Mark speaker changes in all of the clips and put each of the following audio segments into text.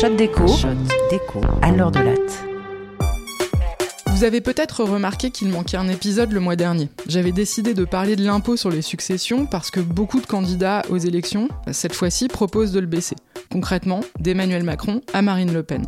Speaker 1: shot d'écho, d'écho à l'heure de latte.
Speaker 2: Vous avez peut-être remarqué qu'il manquait un épisode le mois dernier. J'avais décidé de parler de l'impôt sur les successions parce que beaucoup de candidats aux élections, cette fois-ci, proposent de le baisser. Concrètement, d'Emmanuel Macron à Marine Le Pen.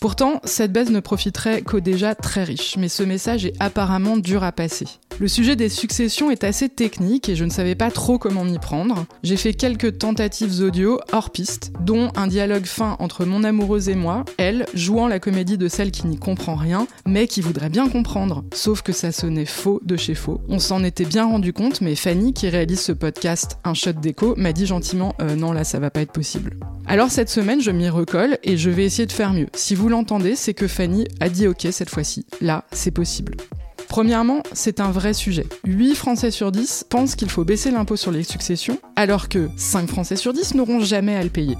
Speaker 2: Pourtant, cette baisse ne profiterait qu'aux déjà très riches, mais ce message est apparemment dur à passer. Le sujet des successions est assez technique et je ne savais pas trop comment m'y prendre. J'ai fait quelques tentatives audio hors piste, dont un dialogue fin entre mon amoureuse et moi, elle jouant la comédie de celle qui n'y comprend rien, mais qui voudrait bien comprendre. Sauf que ça sonnait faux de chez faux. On s'en était bien rendu compte, mais Fanny, qui réalise ce podcast Un shot d'écho, m'a dit gentiment euh, non là ça va pas être possible. Alors cette semaine, je m'y recolle et je vais essayer de faire mieux. Si vous l'entendez, c'est que Fanny a dit ok cette fois-ci. Là, c'est possible. Premièrement, c'est un vrai sujet. 8 Français sur 10 pensent qu'il faut baisser l'impôt sur les successions, alors que 5 Français sur 10 n'auront jamais à le payer.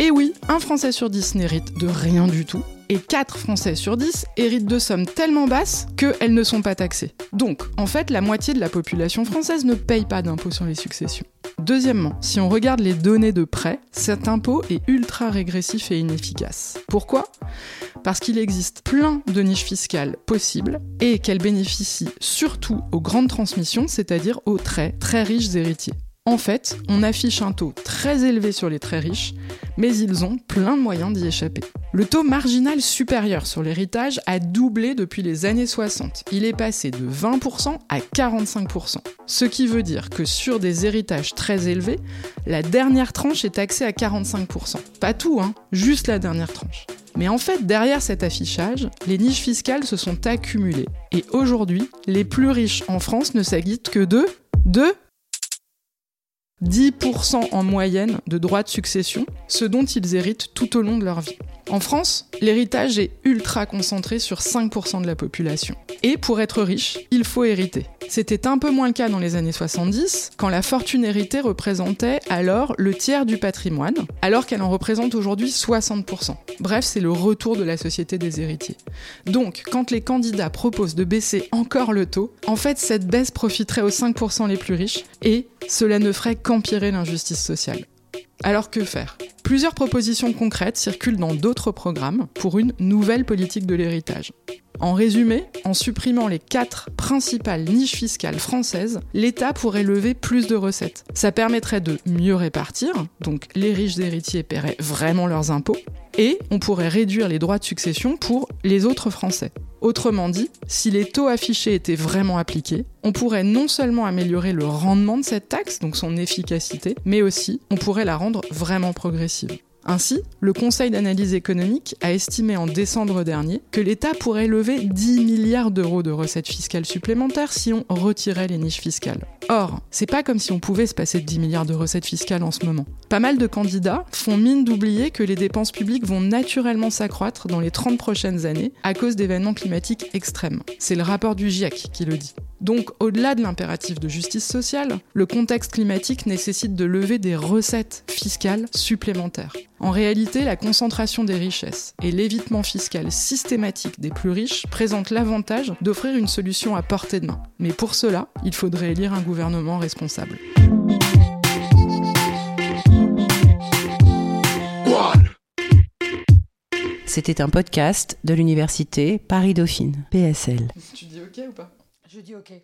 Speaker 2: Et oui, un Français sur 10 n'hérite de rien du tout, et 4 Français sur 10 héritent de sommes tellement basses qu'elles ne sont pas taxées. Donc, en fait, la moitié de la population française ne paye pas d'impôt sur les successions. Deuxièmement, si on regarde les données de près, cet impôt est ultra régressif et inefficace. Pourquoi? Parce qu'il existe plein de niches fiscales possibles et qu'elles bénéficient surtout aux grandes transmissions, c'est-à-dire aux très très riches héritiers. En fait, on affiche un taux très élevé sur les très riches, mais ils ont plein de moyens d'y échapper. Le taux marginal supérieur sur l'héritage a doublé depuis les années 60. Il est passé de 20% à 45%. Ce qui veut dire que sur des héritages très élevés, la dernière tranche est taxée à 45%. Pas tout, hein, juste la dernière tranche. Mais en fait, derrière cet affichage, les niches fiscales se sont accumulées. Et aujourd'hui, les plus riches en France ne s'aguitent que de... de 10% en moyenne de droits de succession, ce dont ils héritent tout au long de leur vie. En France, l'héritage est ultra concentré sur 5% de la population. Et pour être riche, il faut hériter. C'était un peu moins le cas dans les années 70, quand la fortune héritée représentait alors le tiers du patrimoine, alors qu'elle en représente aujourd'hui 60%. Bref, c'est le retour de la société des héritiers. Donc, quand les candidats proposent de baisser encore le taux, en fait, cette baisse profiterait aux 5% les plus riches, et cela ne ferait qu'empirer l'injustice sociale. Alors que faire? Plusieurs propositions concrètes circulent dans d'autres programmes pour une nouvelle politique de l'héritage. En résumé, en supprimant les quatre principales niches fiscales françaises, l'État pourrait lever plus de recettes. Ça permettrait de mieux répartir, donc les riches héritiers paieraient vraiment leurs impôts, et on pourrait réduire les droits de succession pour les autres Français. Autrement dit, si les taux affichés étaient vraiment appliqués, on pourrait non seulement améliorer le rendement de cette taxe, donc son efficacité, mais aussi on pourrait la rendre vraiment progressive. Ainsi, le Conseil d'analyse économique a estimé en décembre dernier que l'État pourrait lever 10 milliards d'euros de recettes fiscales supplémentaires si on retirait les niches fiscales. Or, c'est pas comme si on pouvait se passer de 10 milliards de recettes fiscales en ce moment. Pas mal de candidats font mine d'oublier que les dépenses publiques vont naturellement s'accroître dans les 30 prochaines années à cause d'événements climatiques extrêmes. C'est le rapport du GIEC qui le dit. Donc, au-delà de l'impératif de justice sociale, le contexte climatique nécessite de lever des recettes fiscales supplémentaires. En réalité, la concentration des richesses et l'évitement fiscal systématique des plus riches présentent l'avantage d'offrir une solution à portée de main. Mais pour cela, il faudrait élire un gouvernement responsable.
Speaker 1: C'était un podcast de l'université Paris-Dauphine, PSL.
Speaker 2: Tu dis ok ou pas?
Speaker 3: Je dis ok.